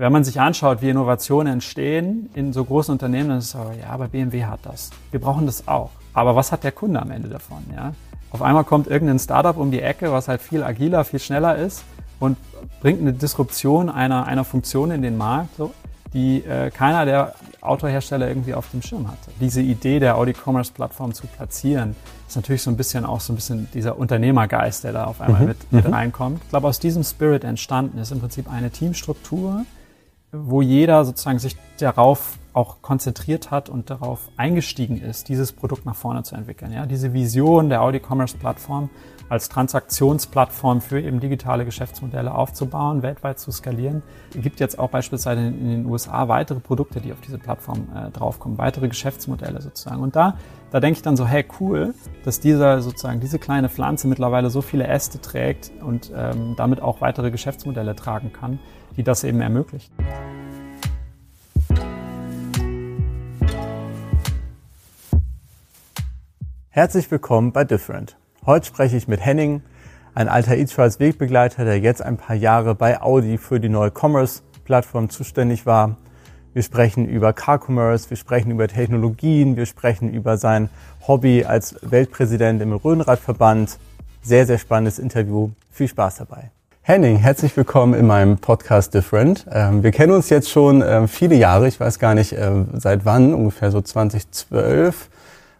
wenn man sich anschaut, wie Innovationen entstehen in so großen Unternehmen, dann ist es so, ja, aber BMW hat das. Wir brauchen das auch. Aber was hat der Kunde am Ende davon? Ja? Auf einmal kommt irgendein Startup um die Ecke, was halt viel agiler, viel schneller ist und bringt eine Disruption einer, einer Funktion in den Markt, so, die äh, keiner der Autohersteller irgendwie auf dem Schirm hatte. Diese Idee der Audi Commerce Plattform zu platzieren, ist natürlich so ein bisschen auch so ein bisschen dieser Unternehmergeist, der da auf einmal mhm. mit, mit mhm. reinkommt. Ich glaube, aus diesem Spirit entstanden ist im Prinzip eine Teamstruktur, wo jeder sozusagen sich darauf auch konzentriert hat und darauf eingestiegen ist, dieses Produkt nach vorne zu entwickeln. Ja, diese Vision der Audi Commerce Plattform als Transaktionsplattform für eben digitale Geschäftsmodelle aufzubauen, weltweit zu skalieren. Gibt jetzt auch beispielsweise in, den USA weitere Produkte, die auf diese Plattform äh, draufkommen, weitere Geschäftsmodelle sozusagen. Und da, da denke ich dann so, hey cool, dass dieser sozusagen diese kleine Pflanze mittlerweile so viele Äste trägt und ähm, damit auch weitere Geschäftsmodelle tragen kann, die das eben ermöglichen. Herzlich willkommen bei Different. Heute spreche ich mit Henning, ein alter E-Trials Wegbegleiter, der jetzt ein paar Jahre bei Audi für die neue Commerce-Plattform zuständig war. Wir sprechen über Car Commerce, wir sprechen über Technologien, wir sprechen über sein Hobby als Weltpräsident im Rhönradverband. Sehr, sehr spannendes Interview. Viel Spaß dabei. Henning, herzlich willkommen in meinem Podcast Different. Ähm, wir kennen uns jetzt schon ähm, viele Jahre, ich weiß gar nicht äh, seit wann, ungefähr so 2012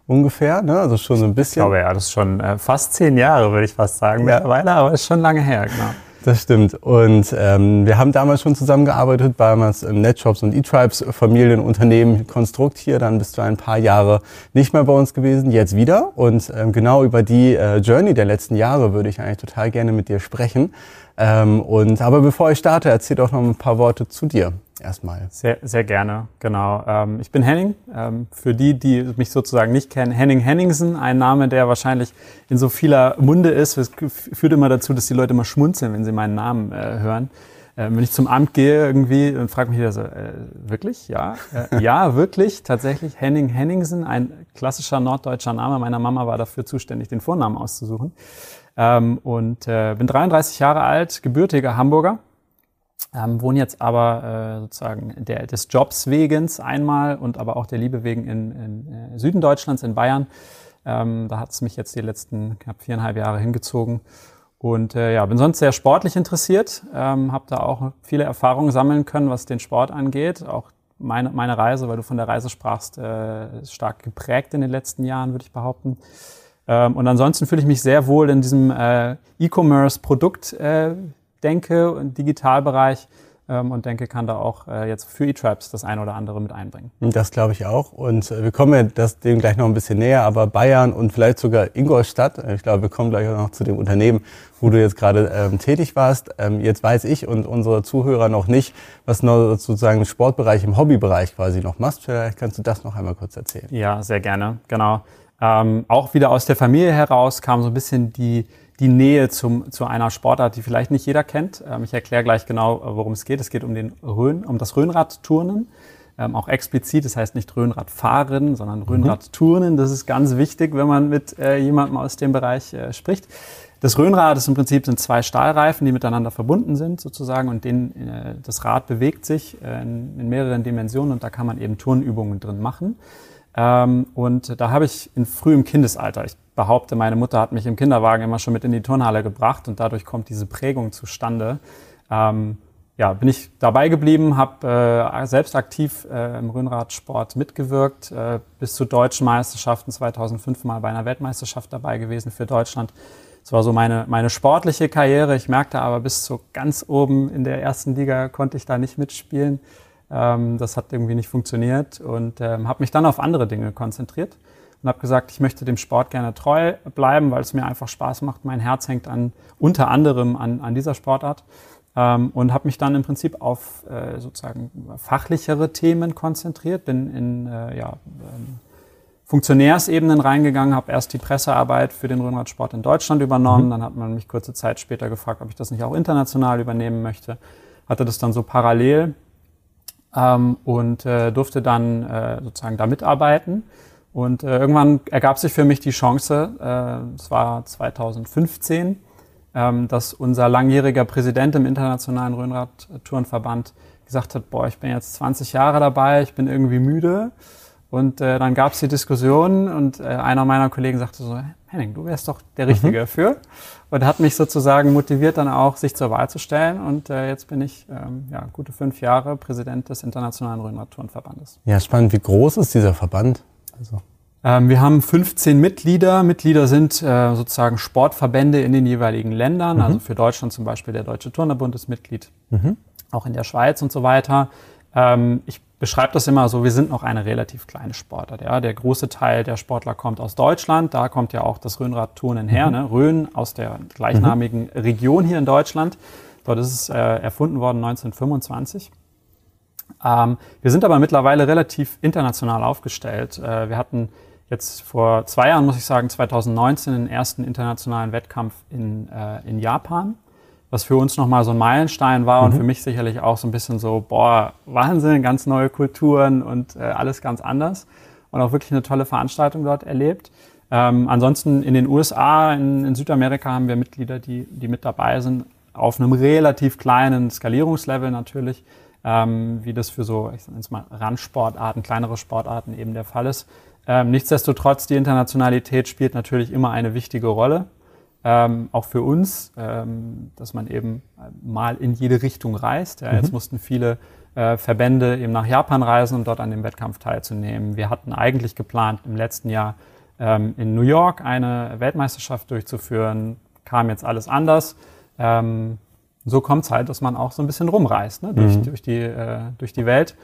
ungefähr, ne? Also schon so ein bisschen. Ich glaube ja, das ist schon äh, fast zehn Jahre, würde ich fast sagen ja. mittlerweile, aber ist schon lange her, genau. Das stimmt. Und ähm, wir haben damals schon zusammengearbeitet, damals im Netshops und eTribes Familienunternehmen Konstrukt hier. Dann bist du ein paar Jahre nicht mehr bei uns gewesen, jetzt wieder. Und ähm, genau über die äh, Journey der letzten Jahre würde ich eigentlich total gerne mit dir sprechen. Ähm, und aber bevor ich starte, erzähl doch noch ein paar Worte zu dir erstmal. Sehr, sehr gerne, genau. Ähm, ich bin Henning. Ähm, für die, die mich sozusagen nicht kennen, Henning Henningsen, ein Name, der wahrscheinlich in so vieler Munde ist. Es führt immer dazu, dass die Leute immer schmunzeln, wenn sie meinen Namen äh, hören. Ähm, wenn ich zum Amt gehe irgendwie und frage mich wieder so, äh, wirklich? Ja, äh, ja, wirklich, tatsächlich Henning Henningsen, ein klassischer norddeutscher Name. Meiner Mama war dafür zuständig, den Vornamen auszusuchen. Ähm, und äh, bin 33 Jahre alt, gebürtiger Hamburger ähm, wohne jetzt aber äh, sozusagen der, des Jobs wegens einmal und aber auch der Liebe wegen in, in äh, Süden Deutschlands, in Bayern. Ähm, da hat es mich jetzt die letzten knapp viereinhalb Jahre hingezogen. Und äh, ja, bin sonst sehr sportlich interessiert, ähm, habe da auch viele Erfahrungen sammeln können, was den Sport angeht. Auch meine, meine Reise, weil du von der Reise sprachst, äh, stark geprägt in den letzten Jahren, würde ich behaupten. Ähm, und ansonsten fühle ich mich sehr wohl in diesem äh, E-Commerce-Produkt. Äh, denke, im Digitalbereich ähm, und denke, kann da auch äh, jetzt für eTribes das eine oder andere mit einbringen. Das glaube ich auch. Und äh, wir kommen ja das dem gleich noch ein bisschen näher, aber Bayern und vielleicht sogar Ingolstadt, äh, ich glaube, wir kommen gleich auch noch zu dem Unternehmen, wo du jetzt gerade ähm, tätig warst. Ähm, jetzt weiß ich und unsere Zuhörer noch nicht, was noch sozusagen im Sportbereich, im Hobbybereich quasi noch machst. Vielleicht kannst du das noch einmal kurz erzählen. Ja, sehr gerne, genau. Ähm, auch wieder aus der Familie heraus kam so ein bisschen die die Nähe zum, zu einer Sportart, die vielleicht nicht jeder kennt. Ähm, ich erkläre gleich genau, worum es geht. Es geht um, den Rhön, um das Rhönradturnen. Ähm, auch explizit, das heißt nicht Rhönradfahren, sondern mhm. Rhönradturnen. Das ist ganz wichtig, wenn man mit äh, jemandem aus dem Bereich äh, spricht. Das Rhönrad ist im Prinzip sind zwei Stahlreifen, die miteinander verbunden sind sozusagen und den, äh, das Rad bewegt sich äh, in, in mehreren Dimensionen und da kann man eben Turnübungen drin machen. Ähm, und da habe ich in frühem Kindesalter, ich behaupte, meine Mutter hat mich im Kinderwagen immer schon mit in die Turnhalle gebracht und dadurch kommt diese Prägung zustande. Ähm, ja, bin ich dabei geblieben, habe äh, selbst aktiv äh, im Rhönradsport mitgewirkt, äh, bis zu deutschen Meisterschaften 2005 mal bei einer Weltmeisterschaft dabei gewesen für Deutschland. Das war so meine, meine sportliche Karriere. Ich merkte aber, bis zu ganz oben in der ersten Liga konnte ich da nicht mitspielen. Ähm, das hat irgendwie nicht funktioniert und ähm, habe mich dann auf andere Dinge konzentriert und habe gesagt, ich möchte dem Sport gerne treu bleiben, weil es mir einfach Spaß macht. Mein Herz hängt an unter anderem an, an dieser Sportart ähm, und habe mich dann im Prinzip auf äh, sozusagen fachlichere Themen konzentriert, bin in äh, ja, ähm, Funktionärsebenen reingegangen, habe erst die Pressearbeit für den Rhönradsport in Deutschland übernommen, mhm. dann hat man mich kurze Zeit später gefragt, ob ich das nicht auch international übernehmen möchte, hatte das dann so parallel ähm, und äh, durfte dann äh, sozusagen da mitarbeiten. Und äh, irgendwann ergab sich für mich die Chance, äh, es war 2015, ähm, dass unser langjähriger Präsident im Internationalen Rhönrad-Tourenverband gesagt hat, boah, ich bin jetzt 20 Jahre dabei, ich bin irgendwie müde. Und äh, dann gab es die Diskussion und äh, einer meiner Kollegen sagte so, Henning, du wärst doch der Richtige mhm. dafür. Und hat mich sozusagen motiviert, dann auch sich zur Wahl zu stellen. Und äh, jetzt bin ich ähm, ja, gute fünf Jahre Präsident des Internationalen Röhnradturnverbandes. Ja, spannend. Wie groß ist dieser Verband? Also. Ähm, wir haben 15 Mitglieder. Mitglieder sind äh, sozusagen Sportverbände in den jeweiligen Ländern. Mhm. Also für Deutschland zum Beispiel der Deutsche Turnerbund ist Mitglied, mhm. auch in der Schweiz und so weiter. Ähm, ich beschreibe das immer so, wir sind noch eine relativ kleine Sportart. Ja? Der große Teil der Sportler kommt aus Deutschland, da kommt ja auch das Rhönradturnen her, mhm. ne? Rhön aus der gleichnamigen mhm. Region hier in Deutschland. Dort ist es äh, erfunden worden 1925. Ähm, wir sind aber mittlerweile relativ international aufgestellt. Äh, wir hatten jetzt vor zwei Jahren, muss ich sagen, 2019 den ersten internationalen Wettkampf in, äh, in Japan was für uns nochmal so ein Meilenstein war mhm. und für mich sicherlich auch so ein bisschen so, boah, Wahnsinn, ganz neue Kulturen und äh, alles ganz anders. Und auch wirklich eine tolle Veranstaltung dort erlebt. Ähm, ansonsten in den USA, in, in, Südamerika haben wir Mitglieder, die, die mit dabei sind, auf einem relativ kleinen Skalierungslevel natürlich, ähm, wie das für so, ich sag jetzt mal, Randsportarten, kleinere Sportarten eben der Fall ist. Ähm, nichtsdestotrotz, die Internationalität spielt natürlich immer eine wichtige Rolle ähm, auch für uns, ähm, dass man eben mal in jede Richtung reist. Ja, mhm. Jetzt mussten viele äh, Verbände eben nach Japan reisen, um dort an dem Wettkampf teilzunehmen. Wir hatten eigentlich geplant, im letzten Jahr ähm, in New York eine Weltmeisterschaft durchzuführen. Kam jetzt alles anders. Ähm, so kommt es halt, dass man auch so ein bisschen rumreist ne? durch, mhm. durch, die, äh, durch die Welt.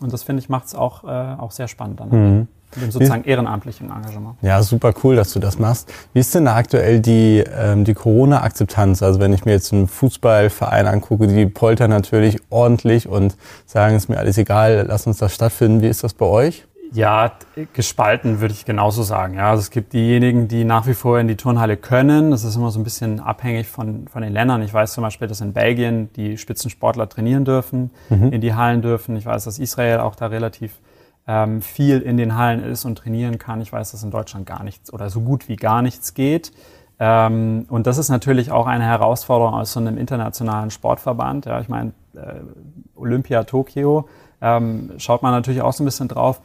Und das finde ich macht es auch, äh, auch sehr spannend dann. Mhm. Dem sozusagen ehrenamtlichen Engagement. Ja, super cool, dass du das machst. Wie ist denn da aktuell die, ähm, die Corona-Akzeptanz? Also wenn ich mir jetzt einen Fußballverein angucke, die poltern natürlich ordentlich und sagen, ist mir alles egal, lass uns das stattfinden. Wie ist das bei euch? Ja, gespalten würde ich genauso sagen. Ja, also es gibt diejenigen, die nach wie vor in die Turnhalle können. Das ist immer so ein bisschen abhängig von, von den Ländern. Ich weiß zum Beispiel, dass in Belgien die Spitzensportler trainieren dürfen, mhm. in die Hallen dürfen. Ich weiß, dass Israel auch da relativ ähm, viel in den Hallen ist und trainieren kann. Ich weiß, dass in Deutschland gar nichts oder so gut wie gar nichts geht. Ähm, und das ist natürlich auch eine Herausforderung aus so einem internationalen Sportverband. Ja, ich meine, äh, Olympia Tokio ähm, schaut man natürlich auch so ein bisschen drauf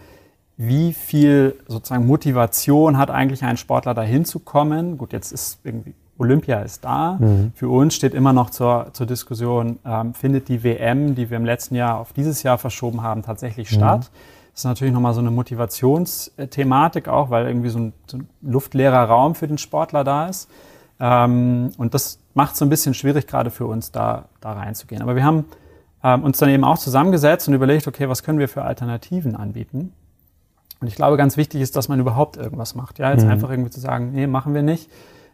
wie viel sozusagen Motivation hat eigentlich ein Sportler dahin zu kommen? Gut, jetzt ist irgendwie Olympia ist da. Mhm. Für uns steht immer noch zur, zur Diskussion, ähm, findet die WM, die wir im letzten Jahr auf dieses Jahr verschoben haben, tatsächlich mhm. statt? Das ist natürlich nochmal so eine Motivationsthematik auch, weil irgendwie so ein, so ein luftleerer Raum für den Sportler da ist. Ähm, und das macht es so ein bisschen schwierig, gerade für uns da, da reinzugehen. Aber wir haben ähm, uns dann eben auch zusammengesetzt und überlegt, okay, was können wir für Alternativen anbieten? Und ich glaube, ganz wichtig ist, dass man überhaupt irgendwas macht. Ja, jetzt mhm. einfach irgendwie zu sagen, nee, machen wir nicht,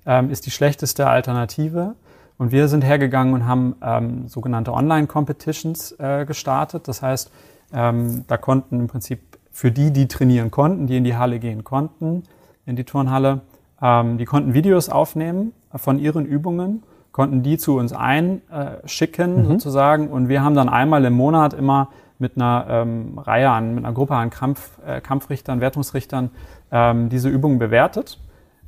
ähm, ist die schlechteste Alternative. Und wir sind hergegangen und haben ähm, sogenannte Online-Competitions äh, gestartet. Das heißt, ähm, da konnten im Prinzip für die, die trainieren konnten, die in die Halle gehen konnten, in die Turnhalle, ähm, die konnten Videos aufnehmen von ihren Übungen, konnten die zu uns einschicken mhm. sozusagen. Und wir haben dann einmal im Monat immer mit einer ähm, Reihe an, mit einer Gruppe an Kampf, äh, Kampfrichtern, Wertungsrichtern ähm, diese Übungen bewertet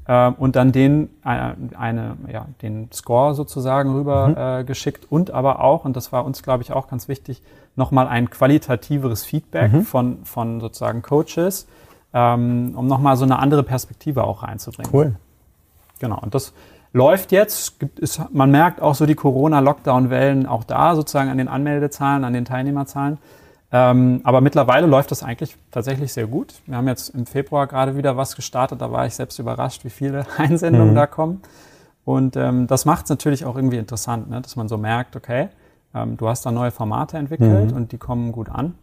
äh, und dann den, äh, eine, ja, den Score sozusagen rüber mhm. äh, geschickt und aber auch, und das war uns, glaube ich, auch ganz wichtig, nochmal ein qualitativeres Feedback mhm. von, von sozusagen Coaches, ähm, um nochmal so eine andere Perspektive auch reinzubringen. Cool. Genau, und das läuft jetzt. Gibt, ist, man merkt auch so die Corona-Lockdown-Wellen auch da, sozusagen an den Anmeldezahlen, an den Teilnehmerzahlen. Ähm, aber mittlerweile läuft das eigentlich tatsächlich sehr gut. Wir haben jetzt im Februar gerade wieder was gestartet. Da war ich selbst überrascht, wie viele Einsendungen mhm. da kommen. Und ähm, das macht es natürlich auch irgendwie interessant, ne? dass man so merkt, okay, ähm, du hast da neue Formate entwickelt mhm. und die kommen gut an.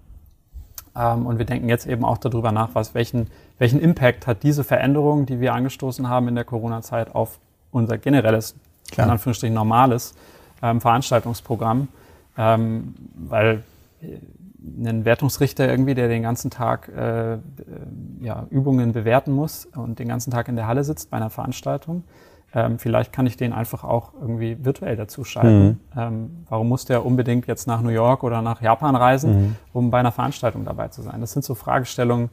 Ähm, und wir denken jetzt eben auch darüber nach, was, welchen, welchen Impact hat diese Veränderung, die wir angestoßen haben in der Corona-Zeit auf unser generelles, Klar. in Anführungsstrichen normales ähm, Veranstaltungsprogramm. Ähm, weil ein Wertungsrichter irgendwie, der den ganzen Tag äh, ja, Übungen bewerten muss und den ganzen Tag in der Halle sitzt bei einer Veranstaltung. Ähm, vielleicht kann ich den einfach auch irgendwie virtuell dazu schalten. Mhm. Ähm, warum muss der unbedingt jetzt nach New York oder nach Japan reisen, mhm. um bei einer Veranstaltung dabei zu sein? Das sind so Fragestellungen,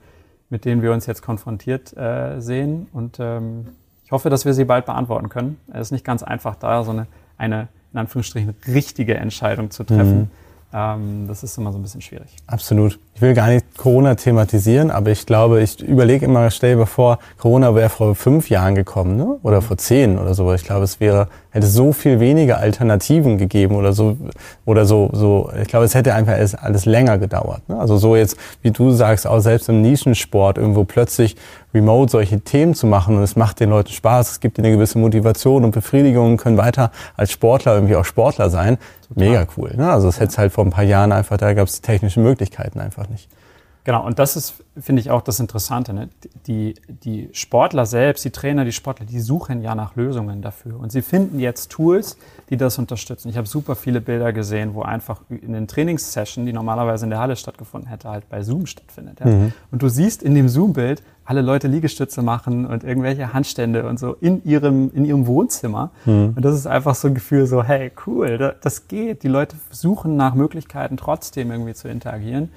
mit denen wir uns jetzt konfrontiert äh, sehen und ähm, ich hoffe, dass wir sie bald beantworten können. Es ist nicht ganz einfach, da so eine, eine in Anführungsstrichen richtige Entscheidung zu treffen. Mhm Ähm, das ist immer so ein bisschen schwierig. Absolut. Ich will gar nicht Corona thematisieren, aber ich glaube, ich überlege immer, stell dir vor, Corona wäre vor fünf Jahren gekommen, ne? oder vor zehn oder so. Ich glaube, es wäre, hätte so viel weniger Alternativen gegeben oder so, oder so, so. Ich glaube, es hätte einfach alles, alles länger gedauert. Ne? Also so jetzt, wie du sagst, auch selbst im Nischensport irgendwo plötzlich remote solche Themen zu machen und es macht den Leuten Spaß, es gibt ihnen eine gewisse Motivation und Befriedigung können weiter als Sportler irgendwie auch Sportler sein. Total. Mega cool. Ne? Also es hätte es halt vor ein paar Jahren einfach, da gab es die technischen Möglichkeiten einfach nicht. Genau, und das ist, finde ich, auch das Interessante. Ne? Die, die Sportler selbst, die Trainer, die Sportler, die suchen ja nach Lösungen dafür. Und sie finden jetzt Tools, die das unterstützen. Ich habe super viele Bilder gesehen, wo einfach in den Trainingssession, die normalerweise in der Halle stattgefunden hätte, halt bei Zoom stattfindet. Ja? Mhm. Und du siehst in dem Zoom-Bild alle Leute Liegestütze machen und irgendwelche Handstände und so in ihrem, in ihrem Wohnzimmer. Mhm. Und das ist einfach so ein Gefühl so, hey, cool, das geht. Die Leute suchen nach Möglichkeiten, trotzdem irgendwie zu interagieren.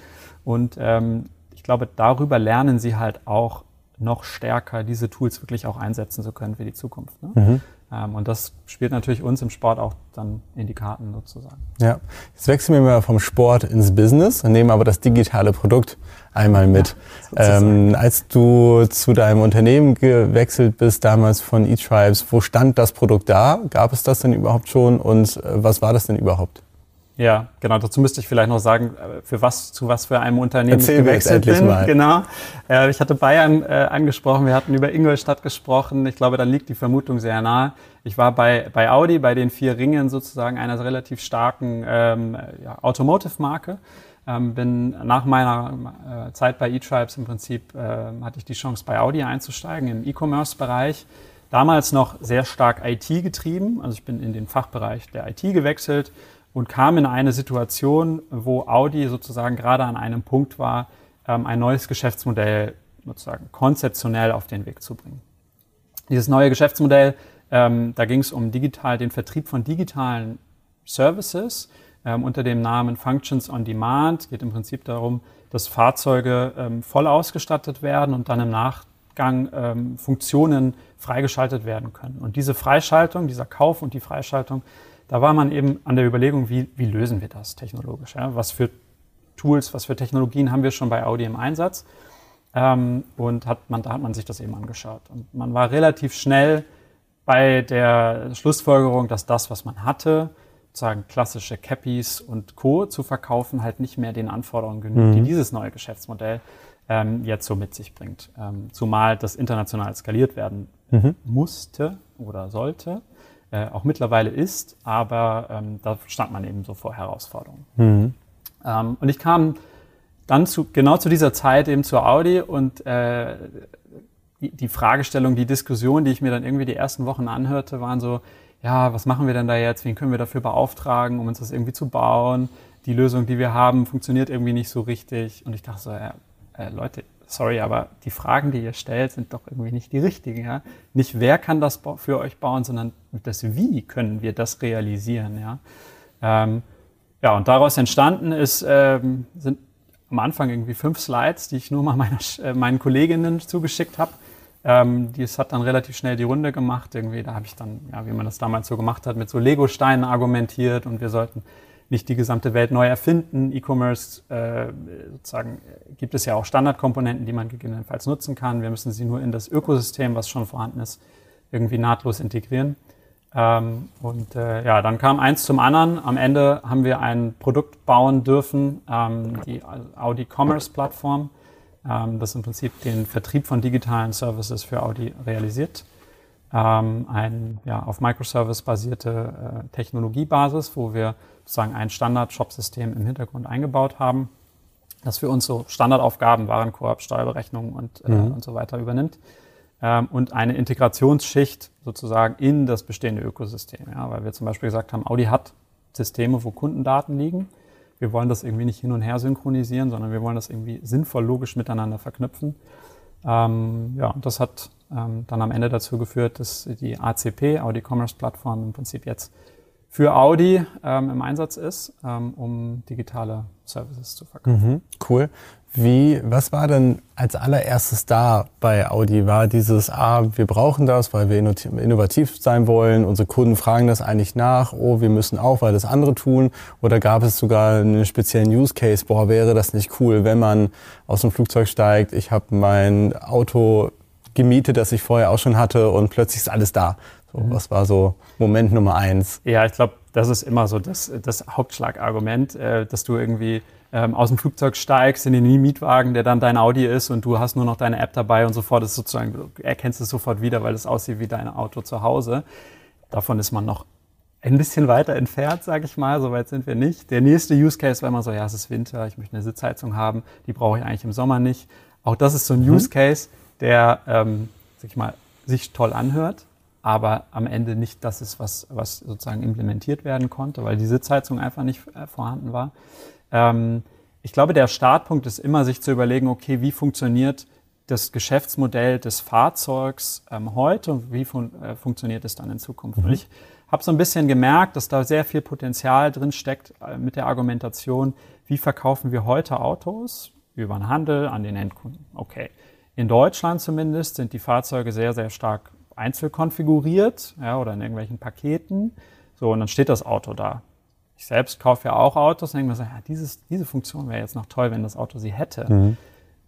Und ähm, ich glaube, darüber lernen sie halt auch noch stärker, diese Tools wirklich auch einsetzen zu können für die Zukunft. Ne? Mhm. Ähm, und das spielt natürlich uns im Sport auch dann in die Karten sozusagen. Ja, jetzt wechseln wir mal vom Sport ins Business und nehmen aber das digitale Produkt einmal mit. Ja, ähm, als du zu deinem Unternehmen gewechselt bist, damals von eTribes, wo stand das Produkt da? Gab es das denn überhaupt schon und äh, was war das denn überhaupt? Ja, genau. Dazu müsste ich vielleicht noch sagen, äh, für was, zu was für einem Unternehmen Erzähl ich gewechselt bin. Mal. Genau. Äh, ich hatte Bayern äh, angesprochen, wir hatten über Ingolstadt gesprochen. Ich glaube, da liegt die Vermutung sehr nahe. Ich war bei, bei Audi, bei den vier Ringen sozusagen einer relativ starken ähm, ja, Automotive-Marke. Ähm, bin nach meiner äh, Zeit bei eTribes im Prinzip äh, hatte ich die Chance bei Audi einzusteigen im E-Commerce-Bereich. Damals noch sehr stark IT getrieben. Also ich bin in den Fachbereich der IT gewechselt und kam in eine Situation, wo Audi sozusagen gerade an einem Punkt war, ähm, ein neues Geschäftsmodell sozusagen konzeptionell auf den Weg zu bringen. Dieses neue Geschäftsmodell, ähm, da ging es um digital, den Vertrieb von digitalen Services ähm, unter dem Namen Functions on Demand. Geht im Prinzip darum, dass Fahrzeuge ähm, voll ausgestattet werden und dann im Nachgang ähm, Funktionen freigeschaltet werden können. Und diese Freischaltung, dieser Kauf und die Freischaltung da war man eben an der Überlegung, wie, wie lösen wir das technologisch? Ja? Was für Tools, was für Technologien haben wir schon bei Audi im Einsatz? Ähm, und hat man, da hat man sich das eben angeschaut. Und man war relativ schnell bei der Schlussfolgerung, dass das, was man hatte, sozusagen klassische Cappies und Co. zu verkaufen, halt nicht mehr den Anforderungen genügt, mhm. die dieses neue Geschäftsmodell ähm, jetzt so mit sich bringt. Ähm, zumal das international skaliert werden mhm. musste oder sollte äh, auch mittlerweile ist, aber ähm, da stand man eben so vor Herausforderungen. Mhm. Ähm, und ich kam dann zu, genau zu dieser Zeit eben zur Audi und äh, die, die Fragestellung, die Diskussion, die ich mir dann irgendwie die ersten Wochen anhörte, waren so, ja, was machen wir denn da jetzt? Wen können wir dafür beauftragen, um uns das irgendwie zu bauen? Die Lösung, die wir haben, funktioniert irgendwie nicht so richtig. Und ich dachte so, ja, äh, Leute, sorry, aber die Fragen, die ihr stellt, sind doch irgendwie nicht die richtigen. Ja? Nicht wer kann das für euch bauen, sondern das Wie können wir das realisieren. Ja, ähm, ja und daraus entstanden ist, ähm, sind am Anfang irgendwie fünf Slides, die ich nur mal meiner, äh, meinen Kolleginnen zugeschickt habe. Ähm, das hat dann relativ schnell die Runde gemacht. Irgendwie, da habe ich dann, ja, wie man das damals so gemacht hat, mit so Lego-Steinen argumentiert und wir sollten nicht die gesamte Welt neu erfinden. E-Commerce äh, sozusagen gibt es ja auch Standardkomponenten, die man gegebenenfalls nutzen kann. Wir müssen sie nur in das Ökosystem, was schon vorhanden ist, irgendwie nahtlos integrieren. Ähm, und äh, ja, dann kam eins zum anderen. Am Ende haben wir ein Produkt bauen dürfen, ähm, die Audi Commerce Plattform, ähm, das im Prinzip den Vertrieb von digitalen Services für Audi realisiert ähm, ein ja, auf Microservice basierte äh, Technologiebasis, wo wir sozusagen ein Standard-Shop-System im Hintergrund eingebaut haben, das für uns so Standardaufgaben, Warenkorb, Steuerberechnung und, äh, mhm. und so weiter übernimmt. Ähm, und eine Integrationsschicht sozusagen in das bestehende Ökosystem. Ja, weil wir zum Beispiel gesagt haben, Audi hat Systeme, wo Kundendaten liegen. Wir wollen das irgendwie nicht hin und her synchronisieren, sondern wir wollen das irgendwie sinnvoll logisch miteinander verknüpfen. Ähm, ja, und das hat ähm, dann am Ende dazu geführt, dass die ACP, Audi Commerce Plattform, im Prinzip jetzt für Audi ähm, im Einsatz ist, ähm, um digitale Services zu verkaufen. Mhm, cool. Wie, was war denn als allererstes da bei Audi? War dieses, ah, wir brauchen das, weil wir innovativ sein wollen, unsere Kunden fragen das eigentlich nach, oh, wir müssen auch, weil das andere tun? Oder gab es sogar einen speziellen Use Case, boah, wäre das nicht cool, wenn man aus dem Flugzeug steigt, ich habe mein Auto gemietet, das ich vorher auch schon hatte und plötzlich ist alles da. So, mhm. Was war so Moment Nummer eins? Ja, ich glaube, das ist immer so das, das Hauptschlagargument, äh, dass du irgendwie ähm, aus dem Flugzeug steigst in den Mietwagen, der dann dein Audi ist und du hast nur noch deine App dabei und sofort ist sozusagen, du erkennst es sofort wieder, weil es aussieht wie dein Auto zu Hause. Davon ist man noch ein bisschen weiter entfernt, sage ich mal. So weit sind wir nicht. Der nächste Use Case war immer so, ja, es ist Winter, ich möchte eine Sitzheizung haben, die brauche ich eigentlich im Sommer nicht. Auch das ist so ein mhm. Use Case, der, ähm, sag ich mal, sich toll anhört, aber am Ende nicht das ist, was, was sozusagen implementiert werden konnte, weil die Sitzheizung einfach nicht äh, vorhanden war. Ähm, ich glaube, der Startpunkt ist immer, sich zu überlegen, okay, wie funktioniert das Geschäftsmodell des Fahrzeugs ähm, heute und wie fun äh, funktioniert es dann in Zukunft? Mhm. Und ich habe so ein bisschen gemerkt, dass da sehr viel Potenzial drin steckt äh, mit der Argumentation, wie verkaufen wir heute Autos über den Handel an den Endkunden. Okay. In Deutschland zumindest sind die Fahrzeuge sehr, sehr stark einzelkonfiguriert ja, oder in irgendwelchen Paketen. So, und dann steht das Auto da. Ich selbst kaufe ja auch Autos und denke mir so, ja, dieses, diese Funktion wäre jetzt noch toll, wenn das Auto sie hätte. Mhm.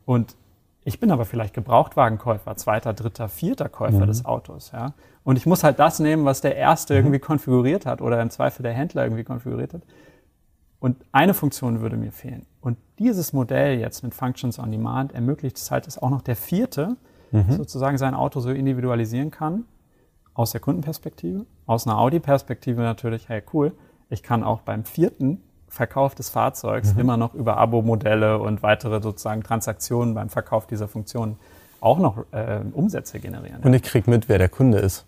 Und ich bin aber vielleicht Gebrauchtwagenkäufer, zweiter, dritter, vierter Käufer mhm. des Autos. Ja? Und ich muss halt das nehmen, was der Erste mhm. irgendwie konfiguriert hat oder im Zweifel der Händler irgendwie konfiguriert hat. Und eine Funktion würde mir fehlen. Und dieses Modell jetzt mit Functions on Demand ermöglicht es halt, dass auch noch der Vierte mhm. sozusagen sein Auto so individualisieren kann. Aus der Kundenperspektive, aus einer Audi-Perspektive natürlich, hey cool, ich kann auch beim vierten Verkauf des Fahrzeugs mhm. immer noch über Abo-Modelle und weitere sozusagen Transaktionen beim Verkauf dieser Funktion auch noch äh, Umsätze generieren. Und ich kriege mit, wer der Kunde ist.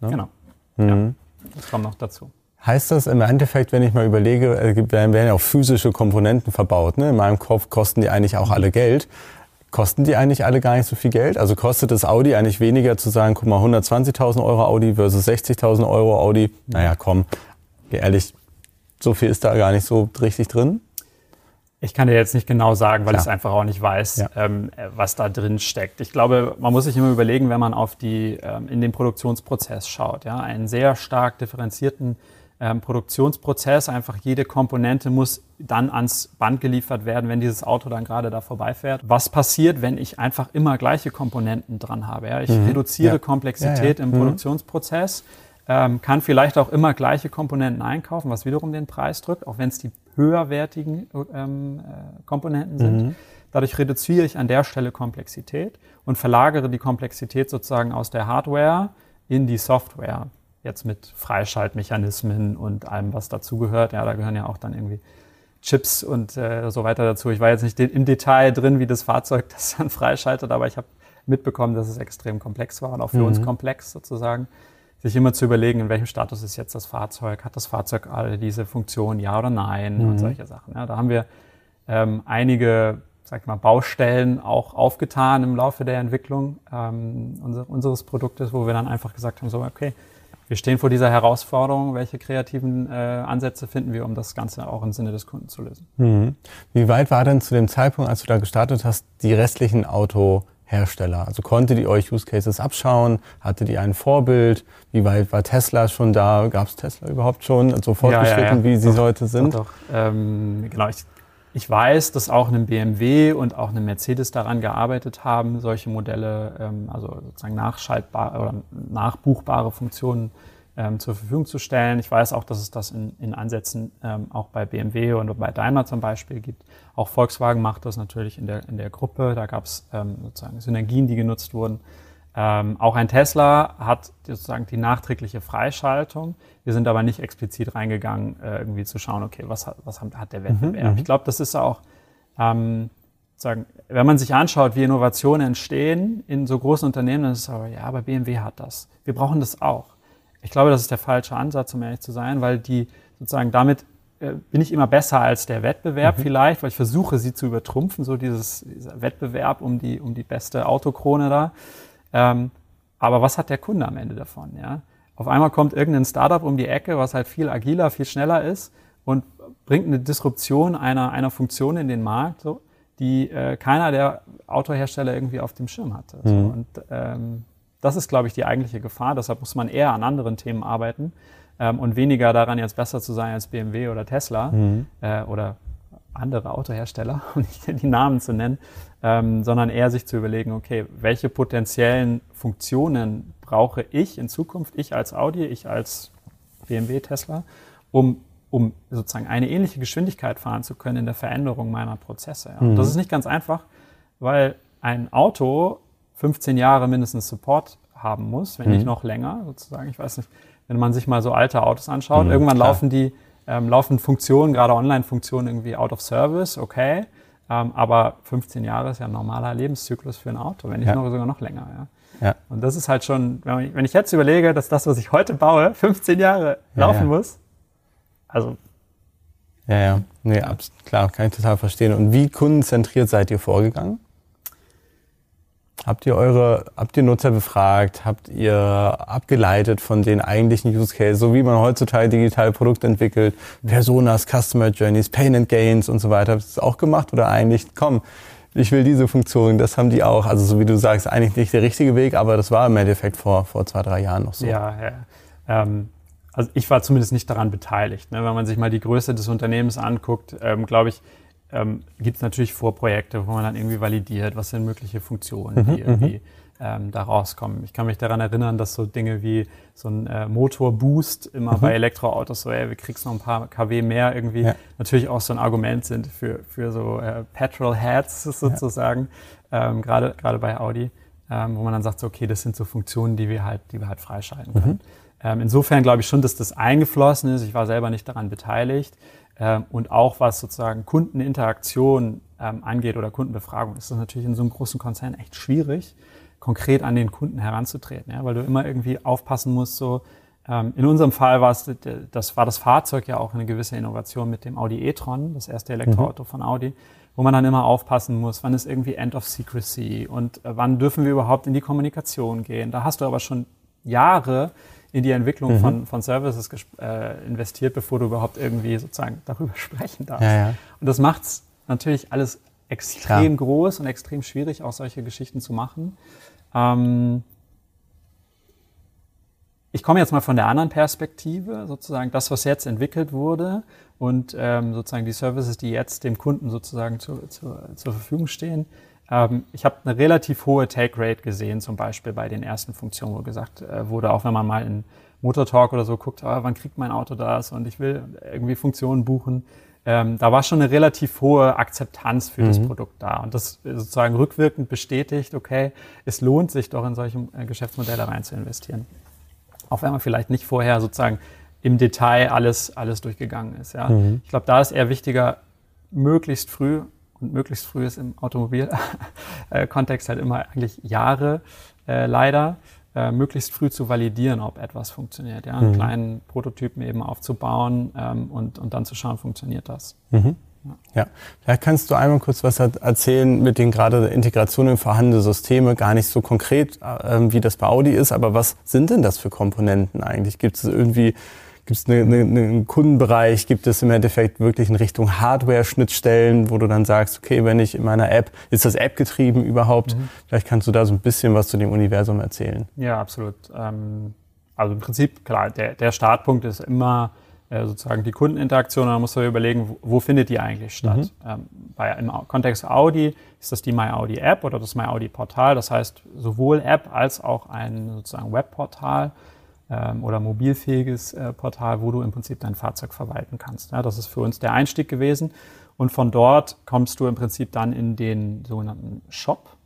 Ne? Genau. Mhm. Ja, das kommt noch dazu. Heißt das im Endeffekt, wenn ich mal überlege, äh, werden ja auch physische Komponenten verbaut. Ne? In meinem Kopf kosten die eigentlich auch alle Geld. Kosten die eigentlich alle gar nicht so viel Geld? Also kostet das Audi eigentlich weniger zu sagen, guck mal, 120.000 Euro Audi versus 60.000 Euro Audi? Naja, komm, ehrlich, so viel ist da gar nicht so richtig drin. Ich kann dir jetzt nicht genau sagen, weil ich es einfach auch nicht weiß, ja. ähm, was da drin steckt. Ich glaube, man muss sich immer überlegen, wenn man auf die, ähm, in den Produktionsprozess schaut. Ja? Einen sehr stark differenzierten ähm, Produktionsprozess. Einfach jede Komponente muss dann ans Band geliefert werden, wenn dieses Auto dann gerade da vorbeifährt. Was passiert, wenn ich einfach immer gleiche Komponenten dran habe? Ja? Ich mhm. reduziere ja. Komplexität ja, im mhm. Produktionsprozess ähm, kann vielleicht auch immer gleiche Komponenten einkaufen, was wiederum den Preis drückt, auch wenn es die höherwertigen ähm, äh, Komponenten sind. Mhm. Dadurch reduziere ich an der Stelle Komplexität und verlagere die Komplexität sozusagen aus der Hardware in die Software. Jetzt mit Freischaltmechanismen und allem, was dazugehört. Ja, da gehören ja auch dann irgendwie Chips und äh, so weiter dazu. Ich war jetzt nicht im Detail drin, wie das Fahrzeug das dann freischaltet, aber ich habe mitbekommen, dass es extrem komplex war und auch für mhm. uns komplex sozusagen sich immer zu überlegen, in welchem Status ist jetzt das Fahrzeug, hat das Fahrzeug alle diese Funktionen, ja oder nein mhm. und solche Sachen. Ja, da haben wir ähm, einige, sag ich mal, Baustellen auch aufgetan im Laufe der Entwicklung ähm, unser, unseres Produktes, wo wir dann einfach gesagt haben, so okay, wir stehen vor dieser Herausforderung, welche kreativen äh, Ansätze finden wir, um das Ganze auch im Sinne des Kunden zu lösen. Mhm. Wie weit war denn zu dem Zeitpunkt, als du da gestartet hast, die restlichen Auto Hersteller? Also konntet ihr euch Use Cases abschauen? Hattet ihr ein Vorbild? Wie weit war Tesla schon da? Gab es Tesla überhaupt schon so fortgeschritten, ja, ja, ja. wie sie doch, heute sind? Doch, doch. Ähm, genau, ich, ich weiß, dass auch ein BMW und auch eine Mercedes daran gearbeitet haben, solche Modelle, ähm, also sozusagen nachschaltbare oder nachbuchbare Funktionen ähm, zur Verfügung zu stellen. Ich weiß auch, dass es das in, in Ansätzen ähm, auch bei BMW und bei Daimler zum Beispiel gibt. Auch Volkswagen macht das natürlich in der, in der Gruppe. Da gab es ähm, sozusagen Synergien, die genutzt wurden. Ähm, auch ein Tesla hat sozusagen die nachträgliche Freischaltung. Wir sind aber nicht explizit reingegangen, äh, irgendwie zu schauen, okay, was, hat, was hat der Wettbewerb? Mhm, mhm. ich glaube, das ist auch, ähm, sagen, wenn man sich anschaut, wie Innovationen entstehen in so großen Unternehmen, dann ist es aber, ja, aber BMW hat das. Wir brauchen das auch. Ich glaube, das ist der falsche Ansatz, um ehrlich zu sein, weil die sozusagen damit äh, bin ich immer besser als der Wettbewerb mhm. vielleicht, weil ich versuche, sie zu übertrumpfen, so dieses, dieser Wettbewerb um die, um die beste Autokrone da. Ähm, aber was hat der Kunde am Ende davon? Ja? auf einmal kommt irgendein Startup um die Ecke, was halt viel agiler, viel schneller ist und bringt eine Disruption einer, einer Funktion in den Markt, so, die äh, keiner der Autohersteller irgendwie auf dem Schirm hatte. Mhm. So. Und ähm, das ist, glaube ich, die eigentliche Gefahr. Deshalb muss man eher an anderen Themen arbeiten ähm, und weniger daran, jetzt besser zu sein als BMW oder Tesla mhm. äh, oder andere Autohersteller, um nicht die Namen zu nennen, ähm, sondern eher sich zu überlegen, okay, welche potenziellen Funktionen brauche ich in Zukunft, ich als Audi, ich als BMW, Tesla, um, um sozusagen eine ähnliche Geschwindigkeit fahren zu können in der Veränderung meiner Prozesse. Ja. Mhm. Das ist nicht ganz einfach, weil ein Auto 15 Jahre mindestens Support haben muss, wenn mhm. nicht noch länger, sozusagen. Ich weiß nicht, wenn man sich mal so alte Autos anschaut, mhm, irgendwann klar. laufen die ähm, laufen Funktionen, gerade Online-Funktionen irgendwie out of service, okay. Ähm, aber 15 Jahre ist ja ein normaler Lebenszyklus für ein Auto, wenn nicht ja. noch, sogar noch länger. Ja. ja. Und das ist halt schon, wenn ich, jetzt überlege, dass das, was ich heute baue, 15 Jahre laufen ja, muss, also ja, ja. Nee, klar, kann ich total verstehen. Und wie kundenzentriert seid ihr vorgegangen? Habt ihr eure, habt ihr Nutzer befragt? Habt ihr abgeleitet von den eigentlichen Use Cases, so wie man heutzutage digitale Produkte entwickelt, Personas, Customer Journeys, Payment Gains und so weiter? Habt ihr das auch gemacht oder eigentlich, komm, ich will diese Funktion, das haben die auch. Also so wie du sagst, eigentlich nicht der richtige Weg, aber das war im Endeffekt vor, vor zwei, drei Jahren noch so. Ja, ja. Ähm, also ich war zumindest nicht daran beteiligt. Ne? Wenn man sich mal die Größe des Unternehmens anguckt, ähm, glaube ich, ähm, gibt es natürlich Vorprojekte, wo man dann irgendwie validiert, was sind mögliche Funktionen, die mhm, irgendwie mhm. ähm, da rauskommen. Ich kann mich daran erinnern, dass so Dinge wie so ein äh, Motorboost immer mhm. bei Elektroautos so, ey, wir kriegst noch ein paar kW mehr irgendwie, ja. natürlich auch so ein Argument sind für, für so äh, Petrol-Heads sozusagen, ja. ähm, gerade gerade bei Audi, ähm, wo man dann sagt, so, okay, das sind so Funktionen, die wir halt, die wir halt freischalten können. Mhm. Ähm, insofern glaube ich schon, dass das eingeflossen ist. Ich war selber nicht daran beteiligt. Ähm, und auch was sozusagen Kundeninteraktion ähm, angeht oder Kundenbefragung, ist das natürlich in so einem großen Konzern echt schwierig, konkret an den Kunden heranzutreten, ja, weil du immer irgendwie aufpassen musst, so ähm, in unserem Fall war es, das war das Fahrzeug ja auch eine gewisse Innovation mit dem Audi e-tron, das erste Elektroauto mhm. von Audi, wo man dann immer aufpassen muss, wann ist irgendwie End of Secrecy und äh, wann dürfen wir überhaupt in die Kommunikation gehen. Da hast du aber schon Jahre in die Entwicklung mhm. von, von Services äh, investiert, bevor du überhaupt irgendwie sozusagen darüber sprechen darfst. Ja, ja. Und das macht es natürlich alles extrem Klar. groß und extrem schwierig, auch solche Geschichten zu machen. Ähm, ich komme jetzt mal von der anderen Perspektive, sozusagen das, was jetzt entwickelt wurde und ähm, sozusagen die Services, die jetzt dem Kunden sozusagen zu, zu, zur Verfügung stehen. Ähm, ich habe eine relativ hohe Take Rate gesehen, zum Beispiel bei den ersten Funktionen, wo gesagt äh, wurde, auch wenn man mal in Motor Talk oder so guckt, ah, wann kriegt mein Auto das und ich will irgendwie Funktionen buchen. Ähm, da war schon eine relativ hohe Akzeptanz für mhm. das Produkt da. Und das sozusagen rückwirkend bestätigt, okay, es lohnt sich doch in solche äh, Geschäftsmodelle rein zu investieren. Auch wenn man vielleicht nicht vorher sozusagen im Detail alles, alles durchgegangen ist. Ja. Mhm. Ich glaube, da ist eher wichtiger, möglichst früh und möglichst früh ist im Automobilkontext halt immer eigentlich Jahre äh, leider, äh, möglichst früh zu validieren, ob etwas funktioniert. Ja? Einen mhm. kleinen Prototypen eben aufzubauen ähm, und, und dann zu schauen, funktioniert das. Mhm. Ja, vielleicht kannst du einmal kurz was erzählen mit den gerade Integration in vorhandene Systeme, gar nicht so konkret, äh, wie das bei Audi ist, aber was sind denn das für Komponenten eigentlich? Gibt es irgendwie Gibt es eine, eine, einen Kundenbereich? Gibt es im Endeffekt wirklich in Richtung Hardware-Schnittstellen, wo du dann sagst, okay, wenn ich in meiner App, ist das App getrieben überhaupt? Mhm. Vielleicht kannst du da so ein bisschen was zu dem Universum erzählen. Ja, absolut. Ähm, also im Prinzip, klar, der, der Startpunkt ist immer äh, sozusagen die Kundeninteraktion. Da musst du überlegen, wo, wo findet die eigentlich statt? Mhm. Ähm, bei, Im Kontext Audi ist das die My Audi App oder das My Audi Portal. Das heißt, sowohl App als auch ein sozusagen Webportal ähm, oder mobilfähiges äh, Portal, wo du im Prinzip dein Fahrzeug verwalten kannst. Das ist für uns der Einstieg gewesen. Und von dort kommst du im Prinzip dann in den sogenannten Shop,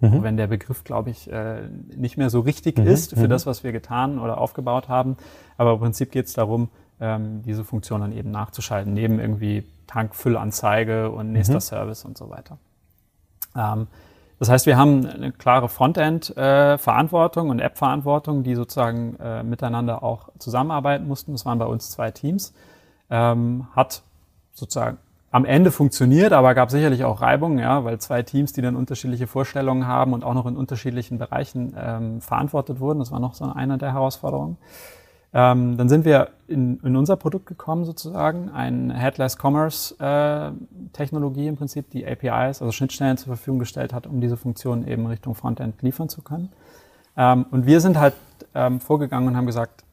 mhm. wenn der Begriff, glaube ich, äh, nicht mehr so richtig mhm. ist für mhm. das, was wir getan oder aufgebaut haben. Aber im Prinzip geht es darum, ähm, diese Funktion dann eben nachzuschalten, neben irgendwie Tankfüllanzeige und nächster mhm. Service und so weiter. Das heißt, wir haben eine klare Frontend-Verantwortung und App-Verantwortung, die sozusagen äh, miteinander auch zusammenarbeiten mussten. Das waren bei uns zwei Teams. Ähm, hat sozusagen am Ende funktioniert, aber gab sicherlich auch Reibung, ja, weil zwei Teams, die dann unterschiedliche Vorstellungen haben und auch noch in unterschiedlichen Bereichen ähm, verantwortet wurden. Das war noch so eine der Herausforderungen. Ähm, dann sind wir in, in unser Produkt gekommen sozusagen, ein Headless Commerce äh, Technologie im Prinzip, die APIs, also Schnittstellen zur Verfügung gestellt hat, um diese Funktionen eben Richtung Frontend liefern zu können. Ähm, und wir sind halt ähm, vorgegangen und haben gesagt,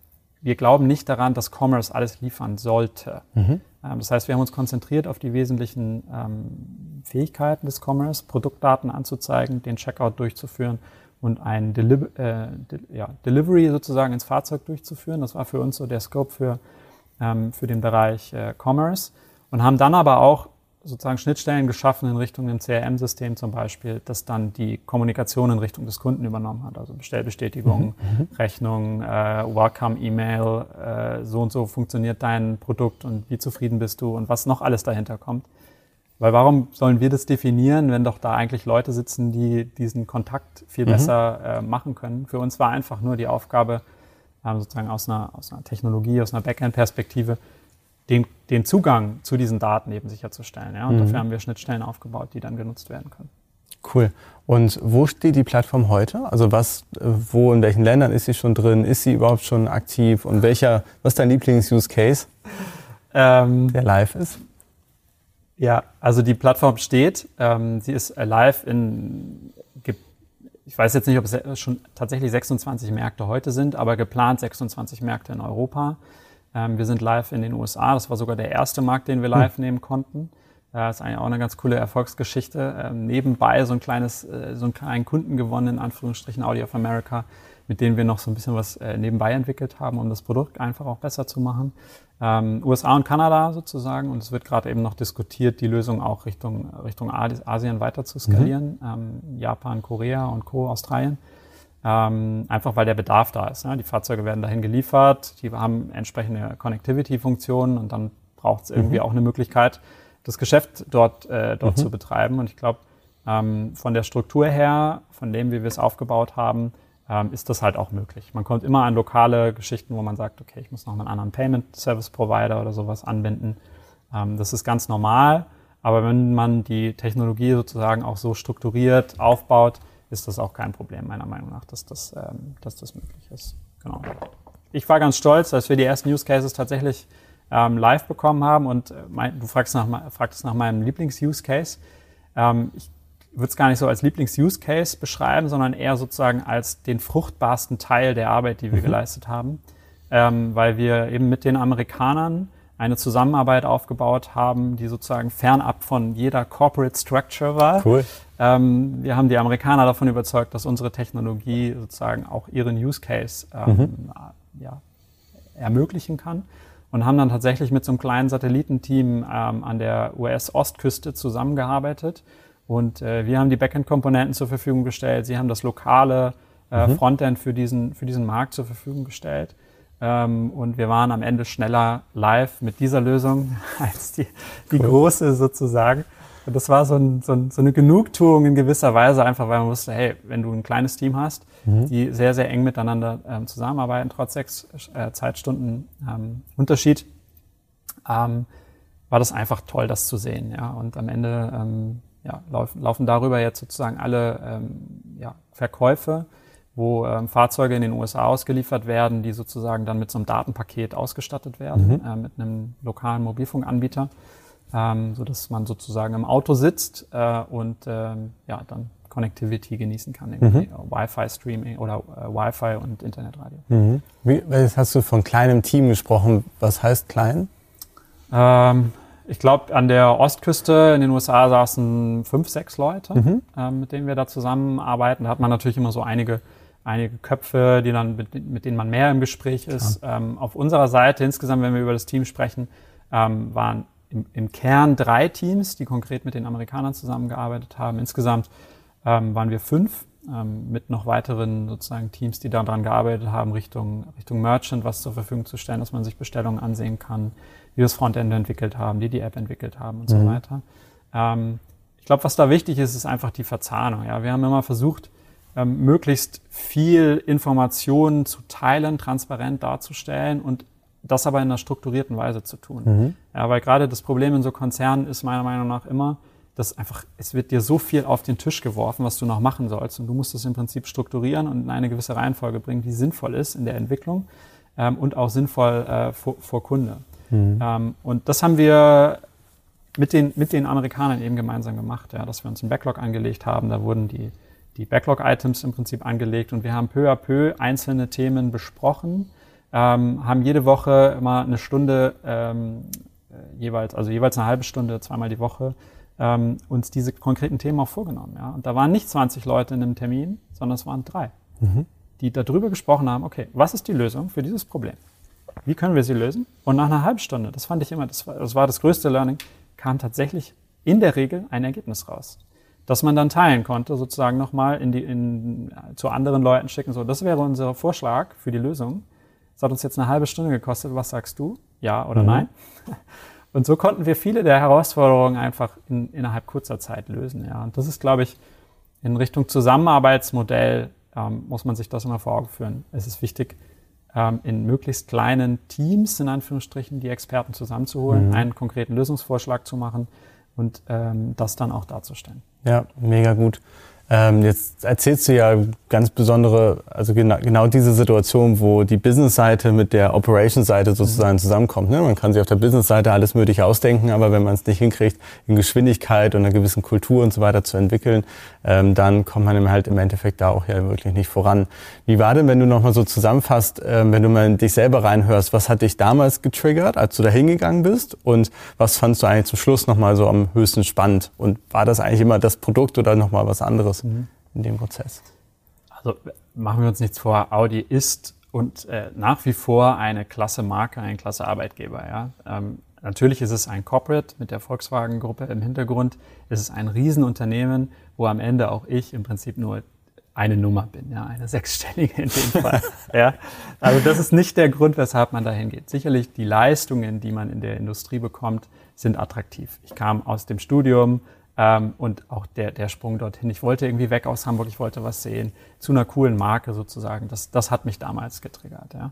wir glauben nicht daran, dass Commerce alles liefern sollte. Mhm. Ähm, das heißt, wir haben uns konzentriert auf die wesentlichen ähm, Fähigkeiten des Commerce, Produktdaten anzuzeigen, den Checkout durchzuführen und ein Deli äh, de ja, Delivery sozusagen ins Fahrzeug durchzuführen. Das war für uns so der Scope für, ähm, für den Bereich äh, Commerce und haben dann aber auch sozusagen Schnittstellen geschaffen in Richtung dem CRM-System zum Beispiel, das dann die Kommunikation in Richtung des Kunden übernommen hat. Also Bestellbestätigung, mhm. mhm. Rechnung, äh, Welcome-E-Mail, äh, so und so funktioniert dein Produkt und wie zufrieden bist du und was noch alles dahinter kommt. Weil warum sollen wir das definieren, wenn doch da eigentlich Leute sitzen, die diesen Kontakt viel mhm. besser äh, machen können? Für uns war einfach nur die Aufgabe, ähm, sozusagen aus einer, aus einer Technologie, aus einer Backend-Perspektive, den, den Zugang zu diesen Daten eben sicherzustellen. Ja? Und mhm. dafür haben wir Schnittstellen aufgebaut, die dann genutzt werden können. Cool. Und wo steht die Plattform heute? Also was, äh, wo, in welchen Ländern ist sie schon drin? Ist sie überhaupt schon aktiv? Und welcher, was ist dein Lieblings-Use-Case, ähm, der live ist? Ja, also die Plattform steht. Ähm, sie ist live in, ich weiß jetzt nicht, ob es schon tatsächlich 26 Märkte heute sind, aber geplant 26 Märkte in Europa. Ähm, wir sind live in den USA. Das war sogar der erste Markt, den wir hm. live hm. nehmen konnten. Das ist eigentlich auch eine ganz coole Erfolgsgeschichte. Ähm, nebenbei so ein kleines, äh, so einen kleinen Kunden gewonnen, in Anführungsstrichen Audi of America, mit denen wir noch so ein bisschen was äh, nebenbei entwickelt haben, um das Produkt einfach auch besser zu machen ähm, USA und Kanada sozusagen. Und es wird gerade eben noch diskutiert, die Lösung auch Richtung, Richtung Asien weiter zu skalieren. Mhm. Ähm, Japan, Korea und Co., Australien. Ähm, einfach weil der Bedarf da ist. Ne? Die Fahrzeuge werden dahin geliefert, die haben entsprechende Connectivity-Funktionen und dann braucht es irgendwie mhm. auch eine Möglichkeit, das Geschäft dort, äh, dort mhm. zu betreiben. Und ich glaube, ähm, von der Struktur her, von dem, wie wir es aufgebaut haben, ähm, ist das halt auch möglich. Man kommt immer an lokale Geschichten, wo man sagt, okay, ich muss noch einen anderen Payment Service Provider oder sowas anbinden. Ähm, das ist ganz normal. Aber wenn man die Technologie sozusagen auch so strukturiert aufbaut, ist das auch kein Problem, meiner Meinung nach, dass das, ähm, dass das möglich ist. Genau. Ich war ganz stolz, dass wir die ersten Use Cases tatsächlich ähm, live bekommen haben und äh, mein, du fragst nach, fragst nach meinem Lieblings-Use Case. Ähm, ich würde es gar nicht so als Lieblings-Use-Case beschreiben, sondern eher sozusagen als den fruchtbarsten Teil der Arbeit, die wir mhm. geleistet haben, ähm, weil wir eben mit den Amerikanern eine Zusammenarbeit aufgebaut haben, die sozusagen fernab von jeder Corporate Structure war. Cool. Ähm, wir haben die Amerikaner davon überzeugt, dass unsere Technologie sozusagen auch ihren Use Case ähm, mhm. ja, ermöglichen kann und haben dann tatsächlich mit so einem kleinen Satellitenteam ähm, an der US-Ostküste zusammengearbeitet und äh, wir haben die Backend-Komponenten zur Verfügung gestellt. Sie haben das lokale äh, mhm. Frontend für diesen, für diesen Markt zur Verfügung gestellt. Ähm, und wir waren am Ende schneller live mit dieser Lösung als die, die cool. große sozusagen. Und das war so, ein, so, ein, so, eine Genugtuung in gewisser Weise, einfach weil man wusste, hey, wenn du ein kleines Team hast, mhm. die sehr, sehr eng miteinander ähm, zusammenarbeiten, trotz sechs äh, Zeitstunden ähm, Unterschied, ähm, war das einfach toll, das zu sehen. Ja? Und am Ende ähm, ja, laufen, laufen darüber jetzt sozusagen alle ähm, ja, Verkäufe, wo ähm, Fahrzeuge in den USA ausgeliefert werden, die sozusagen dann mit so einem Datenpaket ausgestattet werden, mhm. äh, mit einem lokalen Mobilfunkanbieter, ähm, so dass man sozusagen im Auto sitzt äh, und ähm, ja dann Connectivity genießen kann, irgendwie mhm. Wi-Fi-Streaming oder äh, Wi-Fi und Internetradio. Mhm. Wie, jetzt hast du von kleinem Team gesprochen. Was heißt klein? Ähm, ich glaube, an der Ostküste in den USA saßen fünf, sechs Leute, mhm. äh, mit denen wir da zusammenarbeiten. Da hat man natürlich immer so einige, einige Köpfe, die dann mit, mit denen man mehr im Gespräch ist. Ähm, auf unserer Seite insgesamt, wenn wir über das Team sprechen, ähm, waren im, im, Kern drei Teams, die konkret mit den Amerikanern zusammengearbeitet haben. Insgesamt ähm, waren wir fünf ähm, mit noch weiteren sozusagen Teams, die daran gearbeitet haben, Richtung, Richtung Merchant was zur Verfügung zu stellen, dass man sich Bestellungen ansehen kann die das Frontend entwickelt haben, die die App entwickelt haben und mhm. so weiter. Ähm, ich glaube, was da wichtig ist, ist einfach die Verzahnung. Ja, wir haben immer versucht, ähm, möglichst viel Informationen zu teilen, transparent darzustellen und das aber in einer strukturierten Weise zu tun. Mhm. Ja, weil gerade das Problem in so Konzernen ist meiner Meinung nach immer, dass einfach, es wird dir so viel auf den Tisch geworfen, was du noch machen sollst. Und du musst es im Prinzip strukturieren und in eine gewisse Reihenfolge bringen, die sinnvoll ist in der Entwicklung ähm, und auch sinnvoll äh, vor, vor Kunde. Mhm. Ähm, und das haben wir mit den, mit den Amerikanern eben gemeinsam gemacht, ja, dass wir uns einen Backlog angelegt haben. Da wurden die, die Backlog-Items im Prinzip angelegt und wir haben peu à peu einzelne Themen besprochen, ähm, haben jede Woche immer eine Stunde ähm, äh, jeweils, also jeweils eine halbe Stunde, zweimal die Woche, ähm, uns diese konkreten Themen auch vorgenommen. Ja. Und da waren nicht 20 Leute in einem Termin, sondern es waren drei, mhm. die darüber gesprochen haben, okay, was ist die Lösung für dieses Problem? Wie können wir sie lösen? Und nach einer halben Stunde, das fand ich immer, das war das, war das größte Learning, kam tatsächlich in der Regel ein Ergebnis raus. Das man dann teilen konnte, sozusagen nochmal in die, in, zu anderen Leuten schicken. So, das wäre unser Vorschlag für die Lösung. Das hat uns jetzt eine halbe Stunde gekostet. Was sagst du? Ja oder mhm. nein? Und so konnten wir viele der Herausforderungen einfach in, innerhalb kurzer Zeit lösen. Ja. Und das ist, glaube ich, in Richtung Zusammenarbeitsmodell ähm, muss man sich das immer vor Augen führen. Es ist wichtig, in möglichst kleinen Teams, in Anführungsstrichen, die Experten zusammenzuholen, mhm. einen konkreten Lösungsvorschlag zu machen und ähm, das dann auch darzustellen. Ja, mega gut. Ähm, jetzt erzählst du ja ganz besondere, also genau, genau diese Situation, wo die Business-Seite mit der Operation-Seite sozusagen zusammenkommt. Ne? Man kann sich auf der Business-Seite alles Mögliche ausdenken, aber wenn man es nicht hinkriegt, in Geschwindigkeit und einer gewissen Kultur und so weiter zu entwickeln, ähm, dann kommt man halt im Endeffekt da auch ja wirklich nicht voran. Wie war denn, wenn du nochmal so zusammenfasst, ähm, wenn du mal in dich selber reinhörst, was hat dich damals getriggert, als du da hingegangen bist und was fandst du eigentlich zum Schluss nochmal so am höchsten spannend? Und war das eigentlich immer das Produkt oder nochmal was anderes mhm. in dem Prozess? Also machen wir uns nichts vor, Audi ist und äh, nach wie vor eine klasse Marke, ein klasse Arbeitgeber. Ja? Ähm, natürlich ist es ein Corporate mit der Volkswagen-Gruppe im Hintergrund. Es ist ein Riesenunternehmen, wo am Ende auch ich im Prinzip nur eine Nummer bin, ja, eine sechsstellige in dem Fall. ja. Also das ist nicht der Grund, weshalb man dahin geht. Sicherlich die Leistungen, die man in der Industrie bekommt, sind attraktiv. Ich kam aus dem Studium ähm, und auch der, der Sprung dorthin. Ich wollte irgendwie weg aus Hamburg, ich wollte was sehen, zu einer coolen Marke sozusagen. Das, das hat mich damals getriggert. Ja.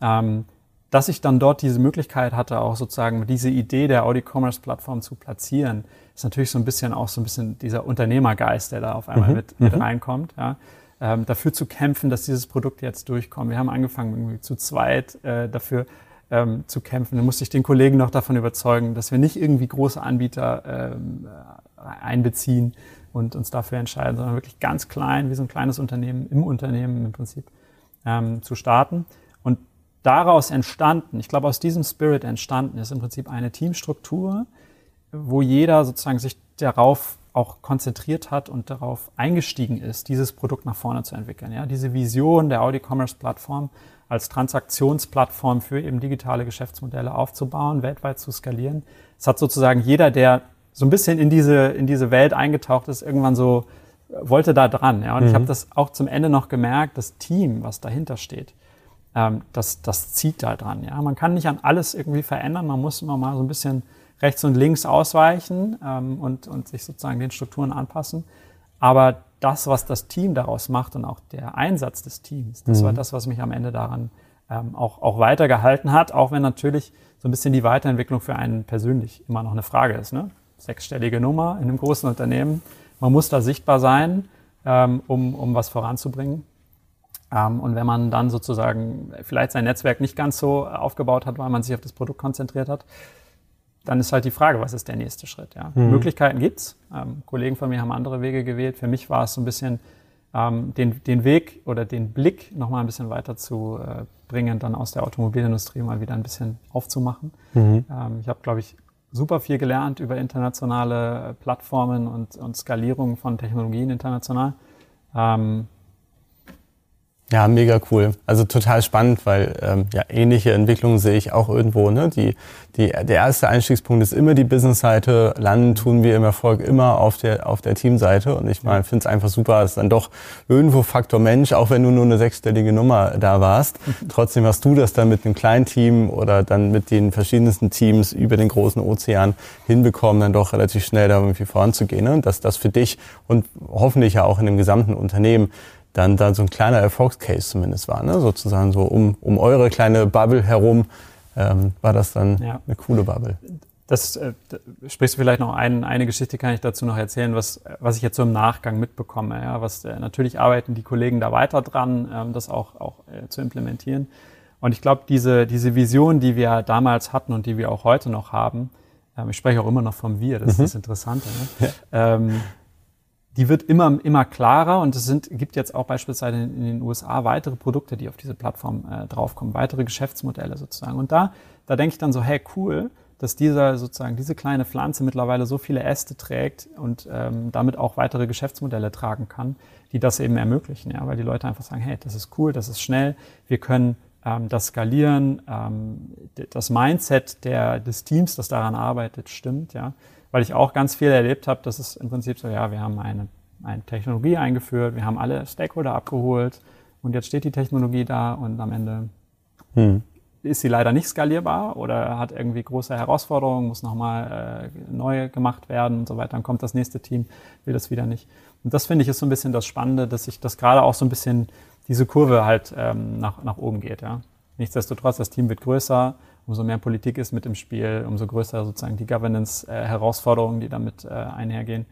Ähm, dass ich dann dort diese Möglichkeit hatte, auch sozusagen diese Idee der Audi Commerce Plattform zu platzieren, ist natürlich so ein bisschen auch so ein bisschen dieser Unternehmergeist, der da auf einmal mhm. mit, mit mhm. reinkommt. Ja. Ähm, dafür zu kämpfen, dass dieses Produkt jetzt durchkommt. Wir haben angefangen, irgendwie zu zweit äh, dafür ähm, zu kämpfen. Dann musste ich den Kollegen noch davon überzeugen, dass wir nicht irgendwie große Anbieter ähm, einbeziehen und uns dafür entscheiden, sondern wirklich ganz klein, wie so ein kleines Unternehmen im Unternehmen im Prinzip ähm, zu starten. Und daraus entstanden, ich glaube aus diesem Spirit entstanden ist im Prinzip eine Teamstruktur, wo jeder sozusagen sich darauf auch konzentriert hat und darauf eingestiegen ist, dieses Produkt nach vorne zu entwickeln. Ja, diese Vision der Audi Commerce Plattform als Transaktionsplattform für eben digitale Geschäftsmodelle aufzubauen, weltweit zu skalieren. Es hat sozusagen jeder, der so ein bisschen in diese, in diese Welt eingetaucht ist, irgendwann so wollte da dran. Ja? Und mhm. ich habe das auch zum Ende noch gemerkt, das Team, was dahinter steht, ähm, das, das zieht da dran. Ja? Man kann nicht an alles irgendwie verändern, man muss immer mal so ein bisschen rechts und links ausweichen ähm, und, und sich sozusagen den Strukturen anpassen. Aber das, was das Team daraus macht und auch der Einsatz des Teams, das mhm. war das, was mich am Ende daran ähm, auch, auch weitergehalten hat, auch wenn natürlich so ein bisschen die Weiterentwicklung für einen persönlich immer noch eine Frage ist. Ne? Sechsstellige Nummer in einem großen Unternehmen. Man muss da sichtbar sein, ähm, um, um was voranzubringen. Ähm, und wenn man dann sozusagen vielleicht sein Netzwerk nicht ganz so aufgebaut hat, weil man sich auf das Produkt konzentriert hat, dann ist halt die Frage, was ist der nächste Schritt? Ja? Mhm. Möglichkeiten gibt's. Ähm, Kollegen von mir haben andere Wege gewählt. Für mich war es so ein bisschen ähm, den, den Weg oder den Blick noch mal ein bisschen weiter zu äh, bringen, dann aus der Automobilindustrie mal wieder ein bisschen aufzumachen. Mhm. Ähm, ich habe, glaube ich, super viel gelernt über internationale Plattformen und, und Skalierung von Technologien international. Ähm, ja, mega cool. Also total spannend, weil ähm, ja, ähnliche Entwicklungen sehe ich auch irgendwo. Ne? Die, die, der erste Einstiegspunkt ist immer die Business-Seite. Landen tun wir im Erfolg immer auf der, auf der Teamseite. Und ich finde es einfach super, dass dann doch irgendwo Faktor Mensch, auch wenn du nur eine sechsstellige Nummer da warst, trotzdem hast du das dann mit einem kleinen Team oder dann mit den verschiedensten Teams über den großen Ozean hinbekommen, dann doch relativ schnell da irgendwie voranzugehen. Ne? Und dass das für dich und hoffentlich ja auch in dem gesamten Unternehmen dann da so ein kleiner Erfolgscase zumindest war, ne? sozusagen so um, um eure kleine Bubble herum ähm, war das dann ja. eine coole Bubble. Das äh, sprichst du vielleicht noch ein, eine Geschichte kann ich dazu noch erzählen, was, was ich jetzt so im Nachgang mitbekomme. Ja, was äh, natürlich arbeiten die Kollegen da weiter dran, ähm, das auch, auch äh, zu implementieren. Und ich glaube, diese, diese Vision, die wir damals hatten und die wir auch heute noch haben, ähm, ich spreche auch immer noch vom Wir, das mhm. ist das Interessante. Ne? Ja. Ähm, die wird immer, immer klarer und es sind, gibt jetzt auch beispielsweise in, den USA weitere Produkte, die auf diese Plattform äh, draufkommen, weitere Geschäftsmodelle sozusagen. Und da, da denke ich dann so, hey, cool, dass dieser sozusagen diese kleine Pflanze mittlerweile so viele Äste trägt und ähm, damit auch weitere Geschäftsmodelle tragen kann, die das eben ermöglichen, ja, weil die Leute einfach sagen, hey, das ist cool, das ist schnell, wir können ähm, das skalieren, ähm, das Mindset der, des Teams, das daran arbeitet, stimmt, ja, weil ich auch ganz viel erlebt habe, dass es im Prinzip so, ja, wir haben eine, eine Technologie eingeführt, wir haben alle Stakeholder abgeholt und jetzt steht die Technologie da und am Ende hm ist sie leider nicht skalierbar oder hat irgendwie große Herausforderungen, muss nochmal äh, neu gemacht werden und so weiter. Dann kommt das nächste Team, will das wieder nicht. Und das finde ich ist so ein bisschen das Spannende, dass sich das gerade auch so ein bisschen diese Kurve halt ähm, nach, nach oben geht. Ja. Nichtsdestotrotz, das Team wird größer, umso mehr Politik ist mit im Spiel, umso größer sozusagen die Governance-Herausforderungen, die damit äh, einhergehen.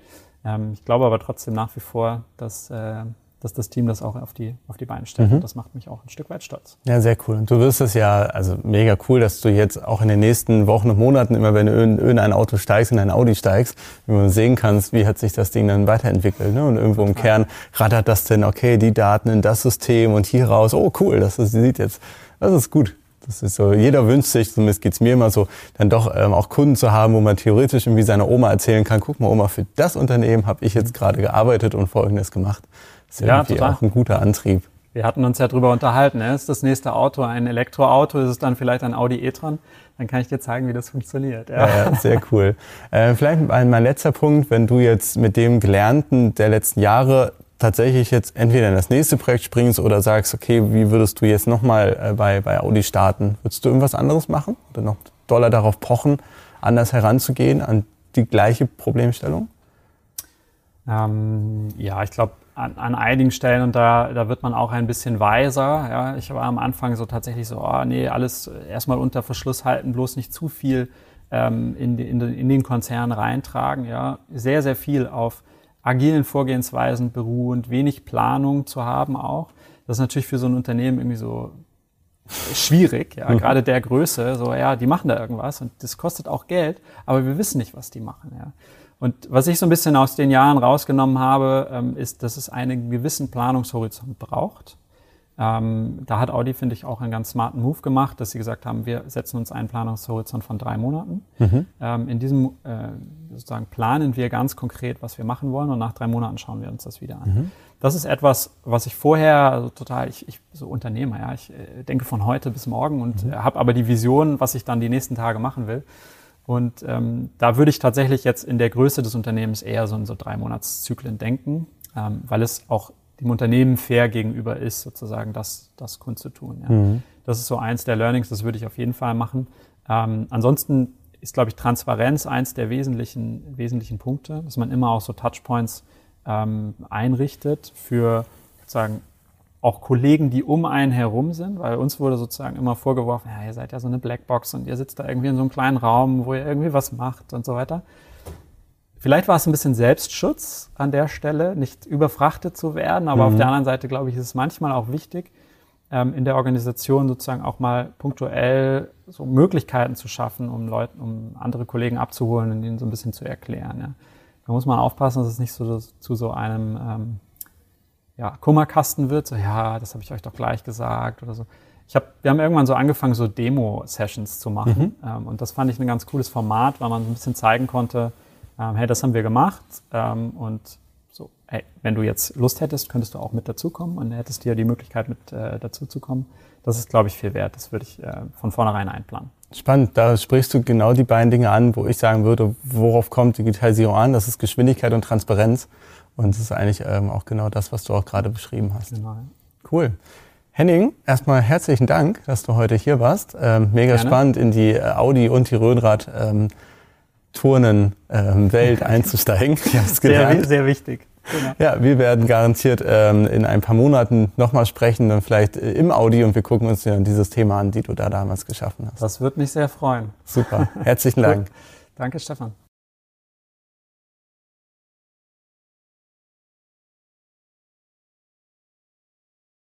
Ähm, ich glaube aber trotzdem nach wie vor, dass äh, dass das Team das auch auf die, auf die Beine stellt. Mhm. Und das macht mich auch ein Stück weit stolz. Ja, sehr cool. Und du wirst es ja, also mega cool, dass du jetzt auch in den nächsten Wochen und Monaten immer, wenn du in, in ein Auto steigst, in ein Audi steigst, wie man sehen kannst, wie hat sich das Ding dann weiterentwickelt. Ne? Und irgendwo im Kern rattert das denn, okay, die Daten in das System und hier raus, oh cool, das, das sieht jetzt, das ist gut. Das ist so, jeder wünscht sich, zumindest geht's mir immer so, dann doch ähm, auch Kunden zu haben, wo man theoretisch irgendwie seiner Oma erzählen kann, guck mal Oma, für das Unternehmen habe ich jetzt gerade gearbeitet und Folgendes gemacht. Das ist ja, total. auch ein guter Antrieb. Wir hatten uns ja drüber unterhalten. Ne? Ist das nächste Auto ein Elektroauto? Ist es dann vielleicht ein Audi e-tron? Dann kann ich dir zeigen, wie das funktioniert. Ja, ja sehr cool. Äh, vielleicht mein letzter Punkt, wenn du jetzt mit dem Gelernten der letzten Jahre tatsächlich jetzt entweder in das nächste Projekt springst oder sagst, okay, wie würdest du jetzt nochmal äh, bei, bei Audi starten? Würdest du irgendwas anderes machen oder noch doller darauf pochen, anders heranzugehen an die gleiche Problemstellung? Ähm, ja, ich glaube, an, an einigen Stellen und da, da wird man auch ein bisschen weiser. Ja, ich war am Anfang so tatsächlich so, oh nee, alles erstmal unter Verschluss halten, bloß nicht zu viel ähm, in, in, in den Konzern reintragen. Ja, sehr, sehr viel auf agilen Vorgehensweisen beruhend, wenig Planung zu haben auch. Das ist natürlich für so ein Unternehmen irgendwie so schwierig, ja, mhm. gerade der Größe, so, ja, die machen da irgendwas und das kostet auch Geld, aber wir wissen nicht, was die machen, ja. Und was ich so ein bisschen aus den Jahren rausgenommen habe, ähm, ist, dass es einen gewissen Planungshorizont braucht. Ähm, da hat Audi, finde ich, auch einen ganz smarten Move gemacht, dass sie gesagt haben, wir setzen uns einen Planungshorizont von drei Monaten. Mhm. Ähm, in diesem äh, sozusagen planen wir ganz konkret, was wir machen wollen und nach drei Monaten schauen wir uns das wieder an. Mhm. Das ist etwas, was ich vorher also total, ich, ich so Unternehmer, ja, ich äh, denke von heute bis morgen und mhm. habe aber die Vision, was ich dann die nächsten Tage machen will. Und ähm, da würde ich tatsächlich jetzt in der Größe des Unternehmens eher so in so drei Monatszyklen denken, ähm, weil es auch dem Unternehmen fair gegenüber ist, sozusagen das, das kundzutun. Ja. Mhm. Das ist so eins der Learnings, das würde ich auf jeden Fall machen. Ähm, ansonsten ist, glaube ich, Transparenz eins der wesentlichen, wesentlichen Punkte, dass man immer auch so Touchpoints ähm, einrichtet für sozusagen auch Kollegen, die um einen herum sind, weil uns wurde sozusagen immer vorgeworfen, ja, ihr seid ja so eine Blackbox und ihr sitzt da irgendwie in so einem kleinen Raum, wo ihr irgendwie was macht und so weiter. Vielleicht war es ein bisschen Selbstschutz an der Stelle, nicht überfrachtet zu werden, aber mhm. auf der anderen Seite, glaube ich, ist es manchmal auch wichtig, ähm, in der Organisation sozusagen auch mal punktuell so Möglichkeiten zu schaffen, um Leuten, um andere Kollegen abzuholen und ihnen so ein bisschen zu erklären. Ja. Da muss man aufpassen, dass es nicht so zu so einem ähm, ja, Kummerkasten wird, so ja, das habe ich euch doch gleich gesagt oder so. Ich hab, wir haben irgendwann so angefangen, so Demo-Sessions zu machen. Mhm. Ähm, und das fand ich ein ganz cooles Format, weil man so ein bisschen zeigen konnte, ähm, hey, das haben wir gemacht. Ähm, und so, hey, wenn du jetzt Lust hättest, könntest du auch mit dazukommen und hättest dir die Möglichkeit, mit äh, dazuzukommen. Das ist, glaube ich, viel wert. Das würde ich äh, von vornherein einplanen. Spannend, da sprichst du genau die beiden Dinge an, wo ich sagen würde, worauf kommt Digitalisierung an? Das ist Geschwindigkeit und Transparenz. Und es ist eigentlich ähm, auch genau das, was du auch gerade beschrieben hast. Genau. Cool. Henning, erstmal herzlichen Dank, dass du heute hier warst. Ähm, mega Gerne. spannend in die äh, Audi und die Röhnrad ähm, Turnen ähm, Welt einzusteigen. sehr, sehr wichtig. Genau. Ja, wir werden garantiert ähm, in ein paar Monaten nochmal sprechen, dann vielleicht äh, im Audi und wir gucken uns dann dieses Thema an, die du da damals geschaffen hast. Das würde mich sehr freuen. Super. Herzlichen Dank. Danke, Stefan.